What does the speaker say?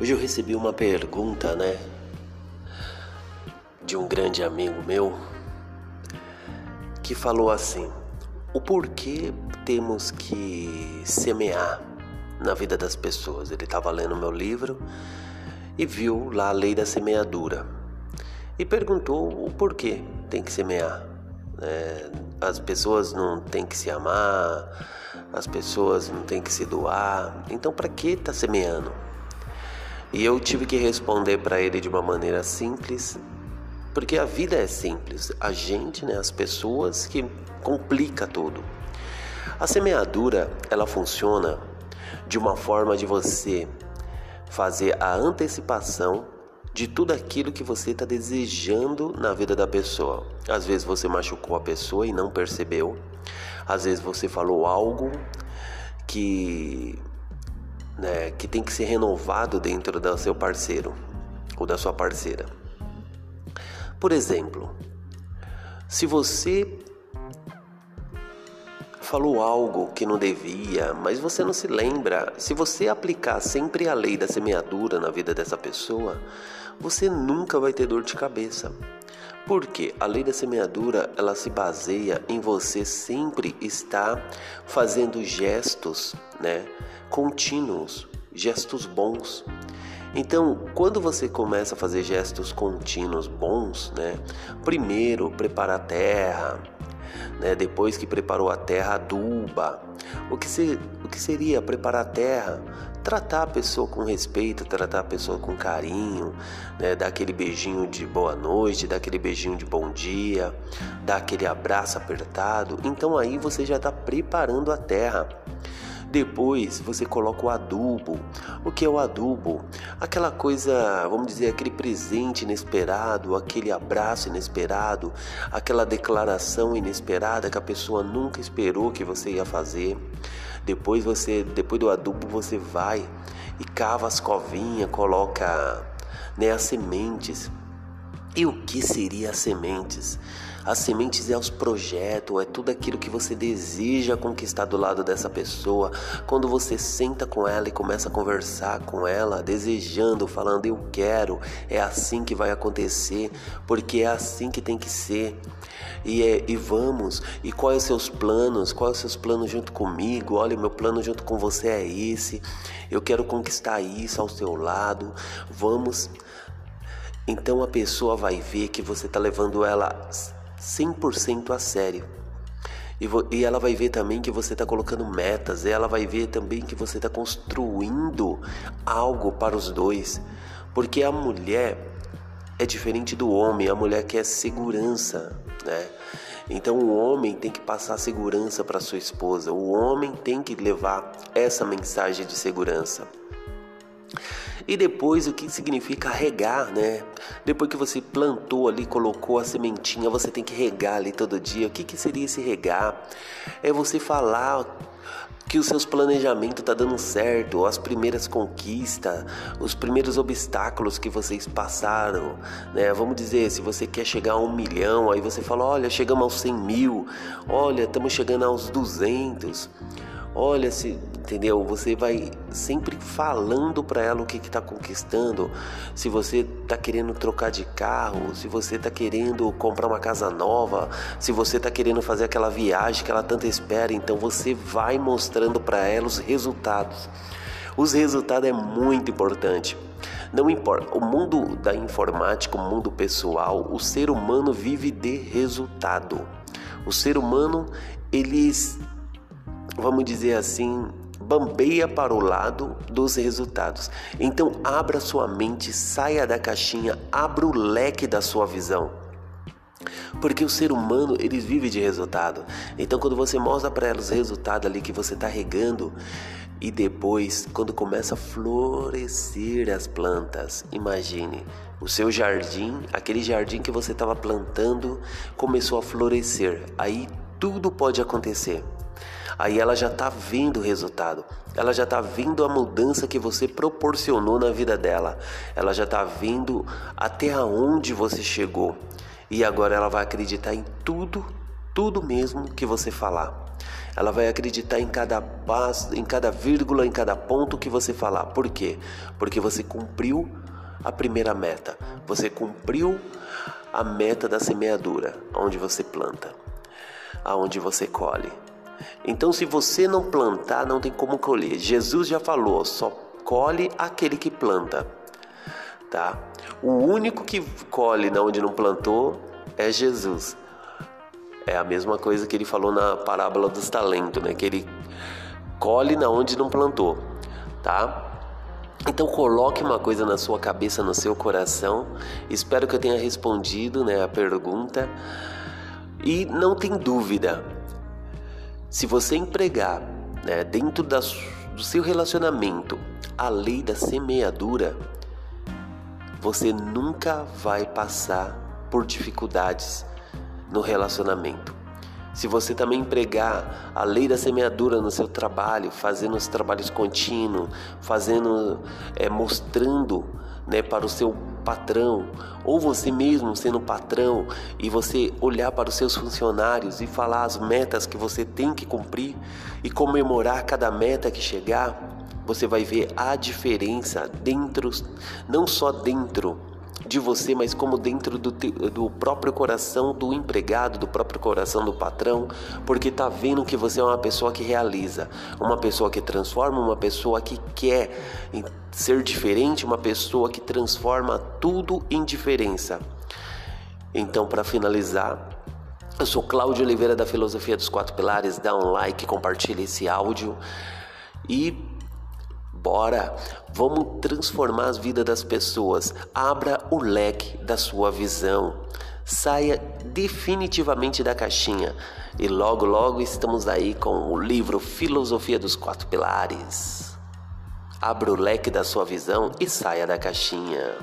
Hoje eu recebi uma pergunta, né, de um grande amigo meu que falou assim: o porquê temos que semear na vida das pessoas? Ele estava lendo meu livro e viu lá a lei da semeadura e perguntou o porquê tem que semear. É, as pessoas não têm que se amar, as pessoas não têm que se doar. Então, para que tá semeando? E eu tive que responder para ele de uma maneira simples, porque a vida é simples. A gente, né, as pessoas que complica tudo. A semeadura, ela funciona de uma forma de você fazer a antecipação de tudo aquilo que você está desejando na vida da pessoa. Às vezes você machucou a pessoa e não percebeu. Às vezes você falou algo que né, que tem que ser renovado dentro do seu parceiro ou da sua parceira. Por exemplo, se você falou algo que não devia, mas você não se lembra, se você aplicar sempre a lei da semeadura na vida dessa pessoa, você nunca vai ter dor de cabeça. Porque a lei da semeadura, ela se baseia em você sempre estar fazendo gestos, né, contínuos, gestos bons. Então, quando você começa a fazer gestos contínuos bons, né, primeiro prepara a terra, né, depois que preparou a terra, aduba. O que, se, o que seria preparar a terra? tratar a pessoa com respeito, tratar a pessoa com carinho, né? dar aquele beijinho de boa noite, dar aquele beijinho de bom dia, dar aquele abraço apertado. Então aí você já está preparando a terra. Depois você coloca o adubo. O que é o adubo? Aquela coisa, vamos dizer, aquele presente inesperado, aquele abraço inesperado, aquela declaração inesperada que a pessoa nunca esperou que você ia fazer. Depois você, depois do adubo, você vai e cava as covinhas, coloca né, as sementes. E o que seria as sementes? As sementes é os projetos, é tudo aquilo que você deseja conquistar do lado dessa pessoa. Quando você senta com ela e começa a conversar com ela, desejando, falando eu quero, é assim que vai acontecer, porque é assim que tem que ser. E, é, e vamos, e quais os seus planos? Quais os seus planos junto comigo? Olha, meu plano junto com você é esse. Eu quero conquistar isso ao seu lado. Vamos. Então a pessoa vai ver que você está levando ela 100% a sério. E, e ela vai ver também que você está colocando metas, ela vai ver também que você está construindo algo para os dois. Porque a mulher é diferente do homem, a mulher quer segurança, né? Então o homem tem que passar segurança para sua esposa, o homem tem que levar essa mensagem de segurança. E depois o que significa regar, né? Depois que você plantou ali, colocou a sementinha, você tem que regar ali todo dia. O que, que seria esse regar? É você falar que os seus planejamentos tá dando certo, as primeiras conquistas, os primeiros obstáculos que vocês passaram, né? Vamos dizer, se você quer chegar a um milhão, aí você fala, olha, chegamos aos 100 mil, olha, estamos chegando aos 200. Olha, se, entendeu? Você vai sempre falando para ela o que está conquistando. Se você está querendo trocar de carro, se você está querendo comprar uma casa nova, se você está querendo fazer aquela viagem que ela tanto espera, então você vai mostrando para ela os resultados. Os resultados é muito importante. Não importa, o mundo da informática, o mundo pessoal, o ser humano vive de resultado. O ser humano, eles vamos dizer assim, bambeia para o lado dos resultados. Então, abra sua mente, saia da caixinha, abra o leque da sua visão. Porque o ser humano, eles vive de resultado. Então, quando você mostra para elas os resultados ali que você está regando, e depois, quando começa a florescer as plantas, imagine o seu jardim, aquele jardim que você estava plantando, começou a florescer. Aí tudo pode acontecer. Aí ela já está vendo o resultado, ela já está vendo a mudança que você proporcionou na vida dela, ela já está vendo até aonde você chegou e agora ela vai acreditar em tudo, tudo mesmo que você falar. Ela vai acreditar em cada passo, em cada vírgula, em cada ponto que você falar. Por quê? Porque você cumpriu a primeira meta. Você cumpriu a meta da semeadura, onde você planta, aonde você colhe. Então, se você não plantar, não tem como colher. Jesus já falou: só colhe aquele que planta, tá? O único que colhe na onde não plantou é Jesus. É a mesma coisa que ele falou na parábola dos talentos, né? Que ele colhe na onde não plantou, tá? Então coloque uma coisa na sua cabeça, no seu coração. Espero que eu tenha respondido, né, a pergunta. E não tem dúvida. Se você empregar, né, dentro da, do seu relacionamento, a lei da semeadura, você nunca vai passar por dificuldades no relacionamento. Se você também empregar a lei da semeadura no seu trabalho, fazendo os trabalhos contínuos, fazendo, é, mostrando né, para o seu patrão, ou você mesmo sendo patrão, e você olhar para os seus funcionários e falar as metas que você tem que cumprir e comemorar cada meta que chegar, você vai ver a diferença dentro, não só dentro de você, mas como dentro do, do próprio coração do empregado, do próprio coração do patrão, porque tá vendo que você é uma pessoa que realiza, uma pessoa que transforma, uma pessoa que quer ser diferente, uma pessoa que transforma tudo em diferença. Então, para finalizar, eu sou Cláudio Oliveira da Filosofia dos Quatro Pilares. Dá um like, compartilhe esse áudio e Bora, vamos transformar as vidas das pessoas. Abra o leque da sua visão. Saia definitivamente da caixinha. E logo, logo estamos aí com o livro Filosofia dos Quatro Pilares. Abra o leque da sua visão e saia da caixinha.